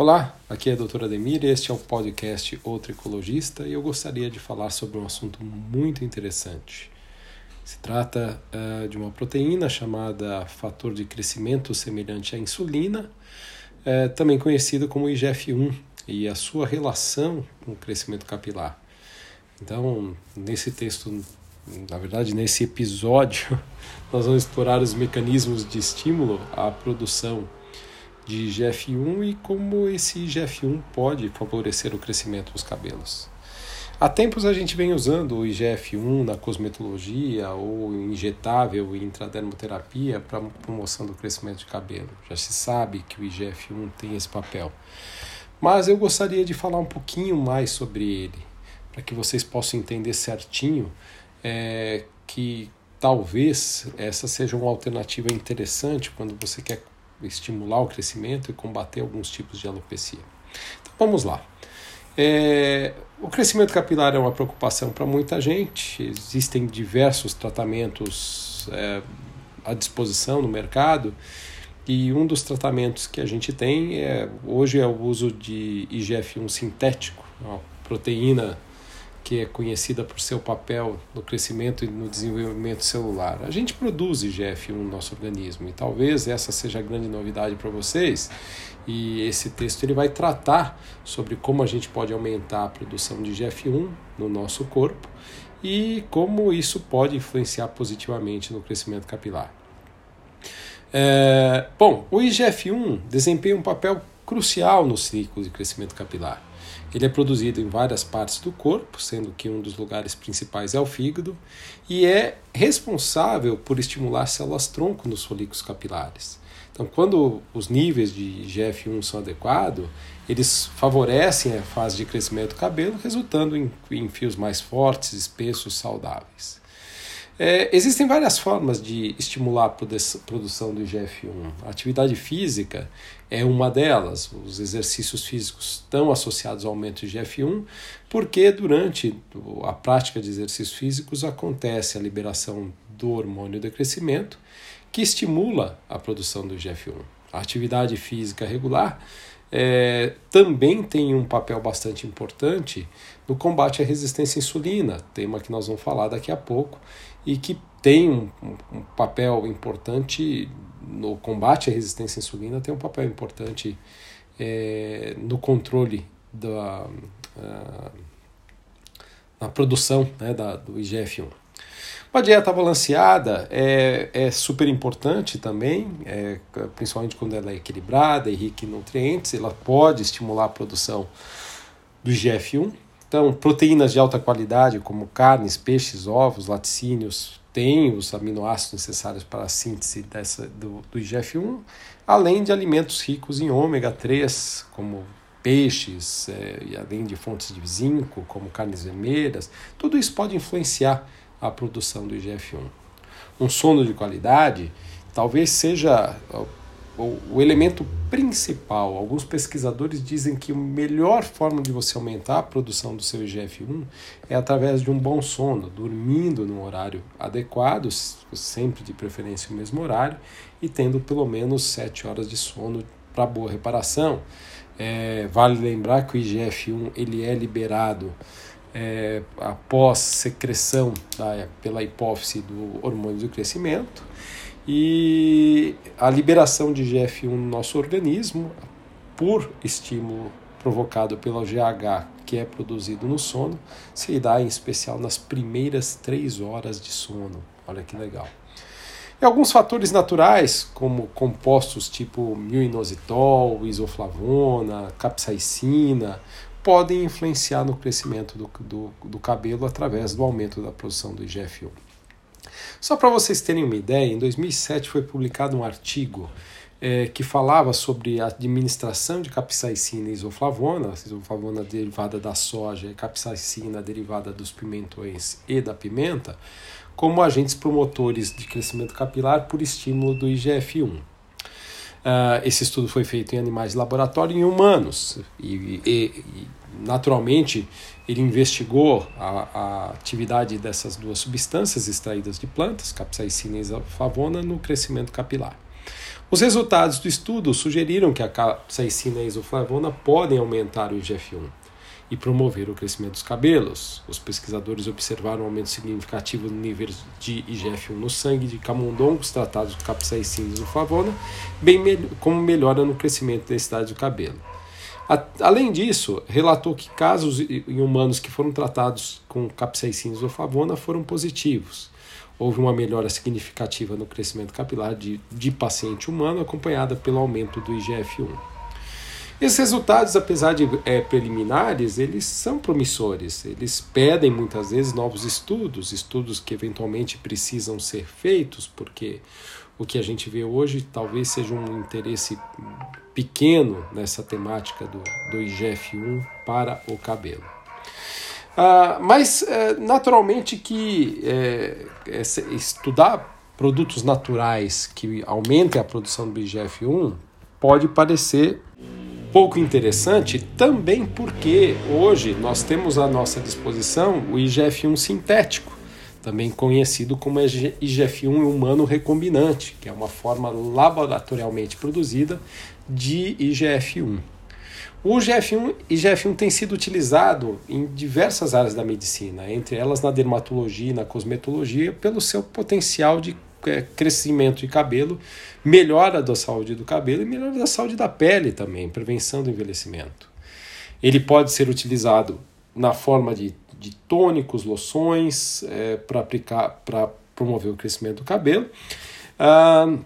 Olá, aqui é a doutora Ademir este é o podcast Outro Ecologista e eu gostaria de falar sobre um assunto muito interessante. Se trata uh, de uma proteína chamada fator de crescimento semelhante à insulina, uh, também conhecido como IGF-1, e a sua relação com o crescimento capilar. Então, nesse texto, na verdade, nesse episódio, nós vamos explorar os mecanismos de estímulo à produção de IGF-1 e como esse IGF-1 pode favorecer o crescimento dos cabelos. Há tempos a gente vem usando o IGF-1 na cosmetologia ou injetável em intradermoterapia para promoção do crescimento de cabelo. Já se sabe que o IGF-1 tem esse papel. Mas eu gostaria de falar um pouquinho mais sobre ele, para que vocês possam entender certinho é, que talvez essa seja uma alternativa interessante quando você quer estimular o crescimento e combater alguns tipos de alopecia. Então vamos lá. É, o crescimento capilar é uma preocupação para muita gente. Existem diversos tratamentos é, à disposição no mercado e um dos tratamentos que a gente tem é hoje é o uso de IGF-1 sintético, uma proteína que é conhecida por seu papel no crescimento e no desenvolvimento celular. A gente produz IGF-1 no nosso organismo e talvez essa seja a grande novidade para vocês. E esse texto ele vai tratar sobre como a gente pode aumentar a produção de IGF-1 no nosso corpo e como isso pode influenciar positivamente no crescimento capilar. É, bom, o IGF-1 desempenha um papel crucial no ciclo de crescimento capilar. Ele é produzido em várias partes do corpo, sendo que um dos lugares principais é o fígado, e é responsável por estimular células-tronco nos folículos capilares. Então, quando os níveis de IGF-1 são adequados, eles favorecem a fase de crescimento do cabelo, resultando em, em fios mais fortes, espessos, saudáveis. É, existem várias formas de estimular a produção do IGF-1. A atividade física é uma delas. Os exercícios físicos estão associados ao aumento de IGF-1, porque durante a prática de exercícios físicos acontece a liberação do hormônio do crescimento, que estimula a produção do IGF-1. A atividade física regular é, também tem um papel bastante importante no combate à resistência à insulina, tema que nós vamos falar daqui a pouco, e que tem um, um papel importante no combate à resistência à insulina, tem um papel importante é, no controle da uh, na produção né, da, do IGF-1. Uma dieta balanceada é, é super importante também, é, principalmente quando ela é equilibrada e rica em nutrientes, ela pode estimular a produção do IGF-1. Então, proteínas de alta qualidade, como carnes, peixes, ovos, laticínios, têm os aminoácidos necessários para a síntese dessa, do, do IGF-1, além de alimentos ricos em ômega 3, como peixes, é, e além de fontes de zinco, como carnes vermelhas. Tudo isso pode influenciar a produção do IGF-1. Um sono de qualidade talvez seja o, elemento principal. Alguns pesquisadores dizem que a melhor forma de você aumentar a produção do seu IGF-1 é através de um bom sono, dormindo no horário adequado, sempre de preferência o mesmo horário, e tendo pelo menos 7 horas de sono para boa reparação. É, vale lembrar que o IGF-1 ele é liberado é, após secreção pela hipófise do hormônio do crescimento e a liberação de GF1 no nosso organismo por estímulo provocado pelo GH que é produzido no sono se dá em especial nas primeiras três horas de sono. Olha que legal. E alguns fatores naturais, como compostos tipo milinositol, isoflavona, capsaicina, podem influenciar no crescimento do, do, do cabelo através do aumento da produção do IGF-1. Só para vocês terem uma ideia, em 2007 foi publicado um artigo é, que falava sobre a administração de capsaicina e isoflavona, isoflavona derivada da soja e capsaicina derivada dos pimentões e da pimenta, como agentes promotores de crescimento capilar por estímulo do IGF-1. Uh, esse estudo foi feito em animais de laboratório e em humanos. E, e, e naturalmente, ele investigou a, a, atividade dessas duas substâncias extraídas de plantas, capsaicina e isoflavona, no crescimento capilar. Os resultados do estudo sugeriram que a capsaicina e a isoflavona podem aumentar o IGF-1 e promover o crescimento dos cabelos. Os pesquisadores observaram um aumento significativo no nível de IGF-1 no sangue de camundongos tratados com capsaicina e isoflavona, bem como melhora no crescimento e densidade do cabelo. Além disso, relatou que casos em humanos que foram tratados com capsaicina e isoflavona foram positivos. Houve uma melhora significativa no crescimento capilar de, de paciente humano, acompanhada pelo aumento do IGF-1. Esses resultados, apesar de é, preliminares, eles são promissores. Eles pedem muitas vezes novos estudos, estudos que eventualmente precisam ser feitos, porque o que a gente vê hoje talvez seja um interesse pequeno nessa temática do, do IGF-1 para o cabelo. Ah, mas, é, naturalmente, que é, estudar produtos naturais que aumentem a produção do IGF-1 pode parecer pouco interessante também porque hoje nós temos à nossa disposição o IGF-1 sintético, também conhecido como IGF-1 humano recombinante, que é uma forma laboratorialmente produzida de IGF-1. O IGF-1, IGF-1 tem sido utilizado em diversas áreas da medicina, entre elas na dermatologia e na cosmetologia, pelo seu potencial de crescimento de cabelo, melhora da saúde do cabelo e melhora da saúde da pele também, prevenção do envelhecimento. Ele pode ser utilizado na forma de, de tônicos, loções, é, para aplicar, para promover o crescimento do cabelo, ah,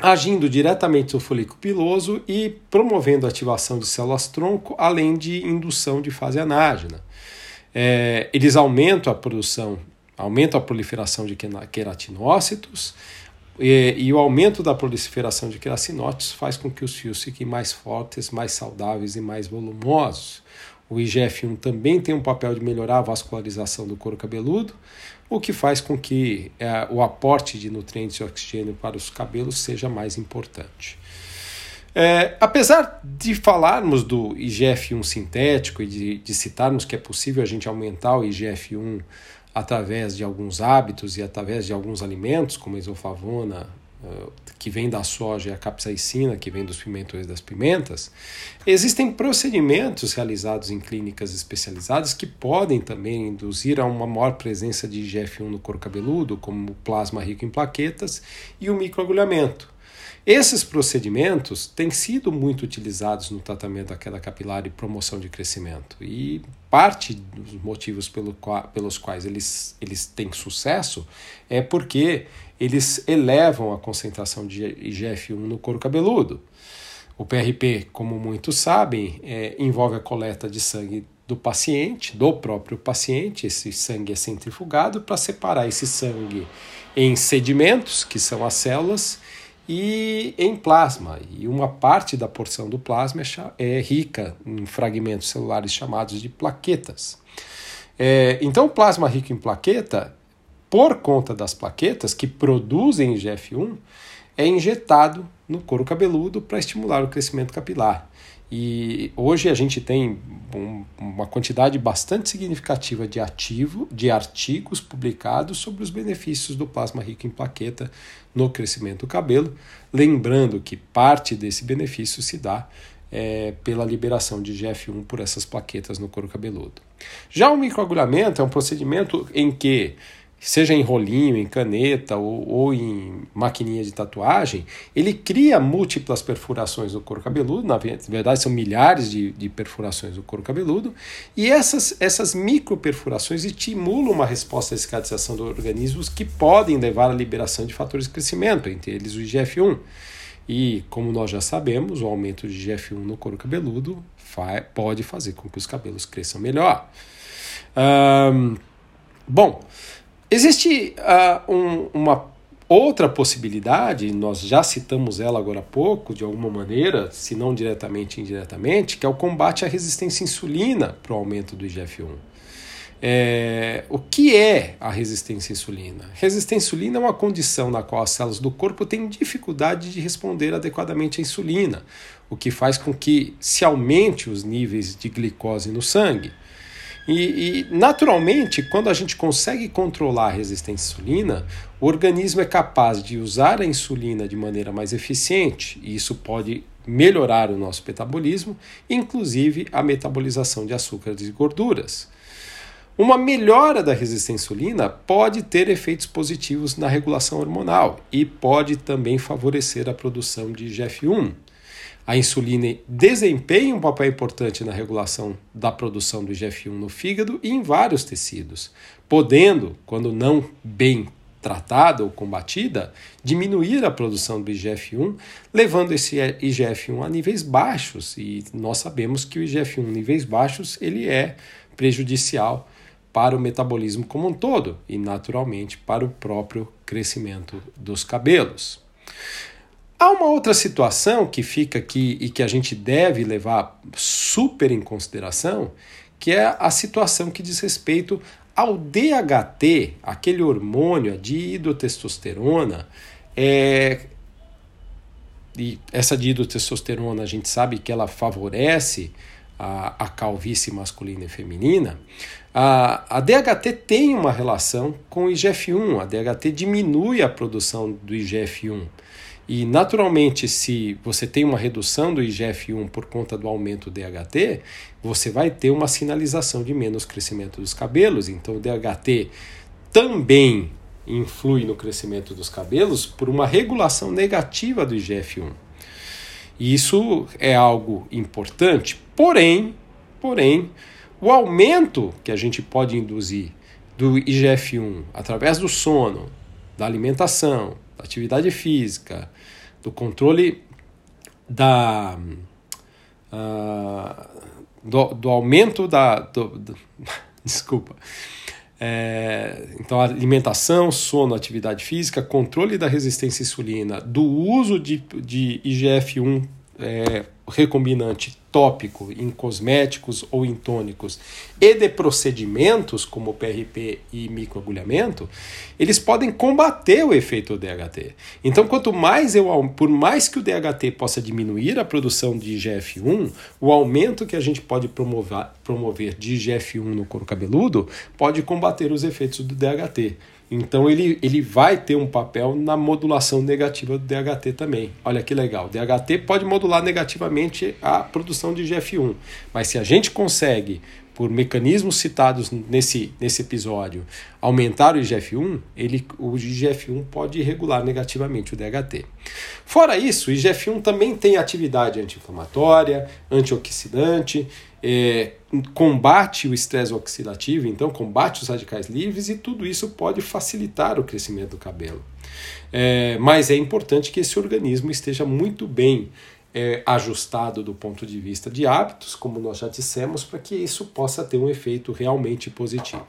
agindo diretamente no folículo piloso e promovendo a ativação de células tronco, além de indução de fase anágena. É, eles aumentam a produção aumenta a proliferação de queratinócitos e, e, o aumento da proliferação de queratinócitos faz com que os fios fiquem mais fortes, mais saudáveis e mais volumosos. O IGF-1 também tem um papel de melhorar a vascularização do couro cabeludo, o que faz com que é, o aporte de nutrientes e oxigênio para os cabelos seja mais importante. É, apesar de falarmos do IGF-1 sintético e de, de citarmos que é possível a gente aumentar o IGF-1 através de alguns hábitos e através de alguns alimentos, como a isoflavona, eh, que vem da soja, e a capsaicina, que vem dos pimentões das pimentas, existem procedimentos realizados em clínicas especializadas que podem também induzir a uma maior presença de IGF-1 no couro cabeludo, como o plasma rico em plaquetas e o microagulhamento. Esses procedimentos têm sido muito utilizados no tratamento da queda capilar e promoção de crescimento. E parte dos motivos pelo pelos quais eles, eles têm sucesso é porque eles elevam a concentração de IGF-1 no couro cabeludo. O PRP, como muitos sabem, é, envolve a coleta de sangue do paciente, do próprio paciente. Esse sangue é centrifugado para separar esse sangue em sedimentos, que são as células, e em plasma. E uma parte da porção do plasma é, é rica em fragmentos celulares chamados de plaquetas. É, então, plasma rico em plaqueta, por conta das plaquetas que produzem IGF-1, é injetado no couro cabeludo para estimular o crescimento capilar. E hoje a gente tem um, uma quantidade bastante significativa de ativo, de artigos publicados sobre os benefícios do plasma rico em plaqueta no crescimento do cabelo, lembrando que parte desse benefício se dá é, pela liberação de GF1 por essas plaquetas no couro cabeludo. Já o microagulhamento é um procedimento em que seja em rolinho, em caneta ou, ou, em maquininha de tatuagem, ele cria múltiplas perfurações no couro cabeludo, na verdade são milhares de, de perfurações no couro cabeludo, e essas, essas microperfurações estimulam uma resposta à cicatриzação do organismo que podem levar à liberação de fatores de crescimento, entre eles o IGF-1. E, como nós já sabemos, o aumento de IGF-1 no couro cabeludo pode fazer com que os cabelos cresçam melhor. Bom, Existe uh, um, uma outra possibilidade, nós já citamos ela agora há pouco, de alguma maneira, se não diretamente, indiretamente, que é o combate à resistência à insulina para o aumento do IGF-1. É, o que é a resistência à insulina? Resistência à insulina é uma condição na qual as células do corpo têm dificuldade de responder adequadamente à insulina, o que faz com que se aumente os níveis de glicose no sangue. E, e, naturalmente, quando a gente consegue controlar a resistência à insulina, o organismo é capaz de usar a insulina de maneira mais eficiente, e isso pode melhorar o nosso metabolismo, inclusive a metabolização de açúcares e gorduras. Uma melhora da resistência à insulina pode ter efeitos positivos na regulação hormonal e pode também favorecer a produção de IGF-1. A insulina desempenha um papel importante na regulação da produção do IGF-1 no fígado e em vários tecidos, podendo, quando não bem tratada ou combatida, diminuir a produção do IGF-1, levando esse IGF-1 a níveis baixos. E nós sabemos que o IGF-1 em níveis baixos ele é prejudicial para o metabolismo como um todo e, naturalmente, para o próprio crescimento dos cabelos. Há uma outra situação que fica aqui e que a gente deve levar super em consideração, que é a situação que diz respeito ao DHT, aquele hormônio, a dihidrotestosterona, é, e essa dihidrotestosterona a gente sabe que ela favorece a, a calvície masculina e feminina, a, a DHT tem uma relação com o IGF-1. A DHT diminui a produção do IGF-1. E, naturalmente, se você tem uma redução do IGF-1 por conta do aumento do DHT, você vai ter uma sinalização de menos crescimento dos cabelos. Então, o DHT também influi no crescimento dos cabelos por uma regulação negativa do IGF-1. Isso é algo importante, porém, porém, o aumento que a gente pode induzir do IGF-1 através do sono, da alimentação, da atividade física, do controle da uh, do, do, aumento da do, do, desculpa é, então alimentação, sono, atividade física, controle da resistência à insulina, do uso de, de IGF-1 é, recombinante tópico em cosméticos ou em tônicos e de procedimentos como PRP e microagulhamento, eles podem combater o efeito DHT. Então, quanto mais eu, por mais que o DHT possa diminuir a produção de IGF-1, o aumento que a gente pode promover, promover de IGF-1 no couro cabeludo pode combater os efeitos do DHT. Então ele, ele vai ter um papel na modulação negativa do DHT também. Olha que legal. O DHT pode modular negativamente a produção de GF1, mas se a gente consegue, por mecanismos citados nesse, nesse episódio, aumentar o IGF-1, ele, o IGF-1 pode regular negativamente o DHT. Fora isso, o IGF-1 também tem atividade anti-inflamatória, antioxidante, é, combate o estresse oxidativo, então combate os radicais livres e tudo isso pode facilitar o crescimento do cabelo. É, mas é importante que esse organismo esteja muito bem é, ajustado do ponto de vista de hábitos, como nós já dissemos, para que isso possa ter um efeito realmente positivo.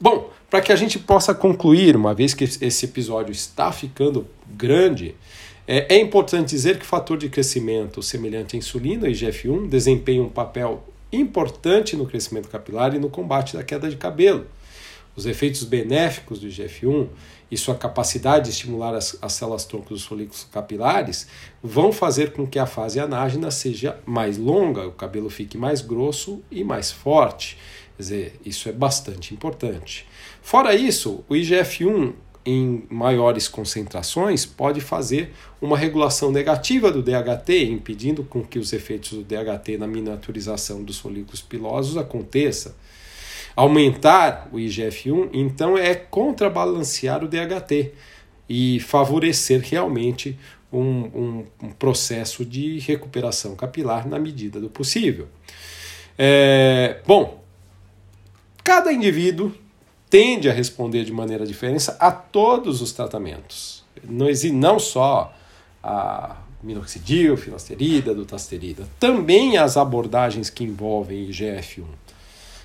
Bom, para que a gente possa concluir, uma vez que esse episódio está ficando grande, é, é importante dizer que o fator de crescimento semelhante à insulina, IGF-1, desempenha um papel importante no crescimento capilar e no combate da queda de cabelo. Os efeitos benéficos do IGF-1 e sua capacidade de estimular as, as células tronco dos folículos capilares vão fazer com que a fase anágena seja mais longa, o cabelo fique mais grosso e mais forte. Quer dizer, isso é bastante importante. Fora isso, o IGF-1 em maiores concentrações pode fazer uma regulação negativa do DHT, impedindo com que os efeitos do DHT na miniaturização dos folículos pilosos aconteça. Aumentar o IGF-1, então, é contrabalancear o DHT e favorecer realmente um, um, um processo de recuperação capilar na medida do possível. É, bom, cada indivíduo tende a responder de maneira diferente a todos os tratamentos. Não, não só a minoxidil, finasterida, dutasterida, também as abordagens que envolvem IGF-1,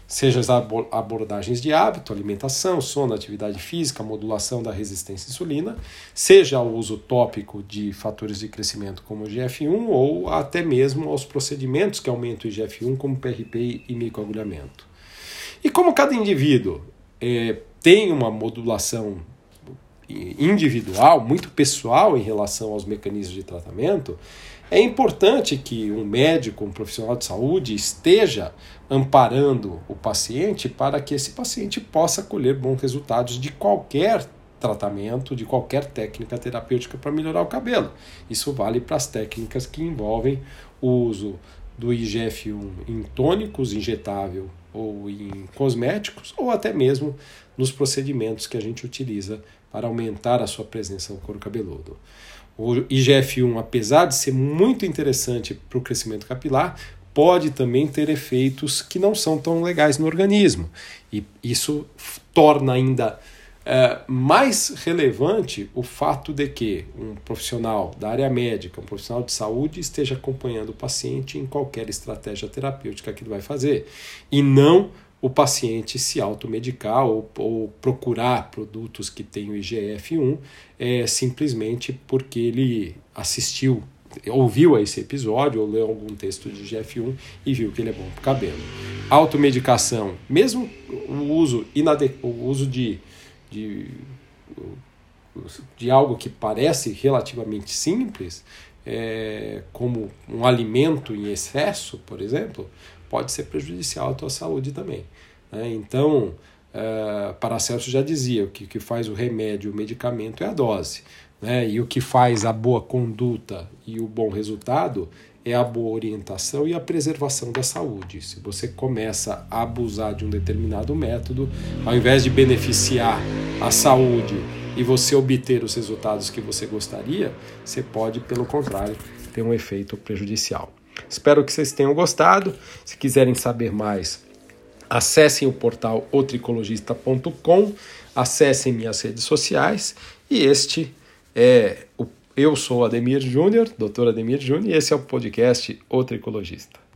seja as abordagens de hábito, alimentação, sono, atividade física, modulação da resistência à insulina, seja o uso tópico de fatores de crescimento como o IGF-1 ou até mesmo aos procedimentos que aumentam o IGF-1 como PRP e microagulhamento. E como cada indivíduo é, tem uma modulação individual, muito pessoal em relação aos mecanismos de tratamento, É importante que um médico, um profissional de saúde esteja amparando o paciente para que esse paciente possa colher bons resultados de qualquer tratamento, de qualquer técnica terapêutica para melhorar o cabelo. Isso vale para as técnicas que envolvem o uso do IGF-1 em tônicos injetável ou em cosméticos, ou até mesmo nos procedimentos que a gente utiliza para aumentar a sua presença no couro cabeludo. O IGF-1, apesar de ser muito interessante para o crescimento capilar, pode também ter efeitos que não são tão legais no organismo. E isso torna ainda é, mais relevante o fato de que um profissional da área médica, um profissional de saúde, esteja acompanhando o paciente em qualquer estratégia terapêutica que ele vai fazer. E não o paciente se automedicar ou, ou procurar produtos que tenham IGF-1 é, simplesmente porque ele assistiu, ouviu a esse episódio ou leu algum texto de IGF-1 e viu que ele é bom para o cabelo. Automedicação, mesmo o uso, o uso de, de, de algo que parece relativamente simples, é, como um alimento em excesso, por exemplo, pode ser prejudicial à tua saúde também. Né? Então, uh, Paracelso já dizia que o que faz o remédio, o medicamento é a dose. Né? E o que faz a boa conduta e o bom resultado é a boa orientação e a preservação da saúde. Se você começa a abusar de um determinado método, ao invés de beneficiar a saúde e você obter os resultados que você gostaria, você pode, pelo contrário, ter um efeito prejudicial. Espero que vocês tenham gostado. Se quiserem saber mais, acessem o portal otricologista.com, acessem minhas redes sociais e este é o eu sou Ademir Júnior, doutor Ademir Júnior, e esse é o podcast O Tricologista.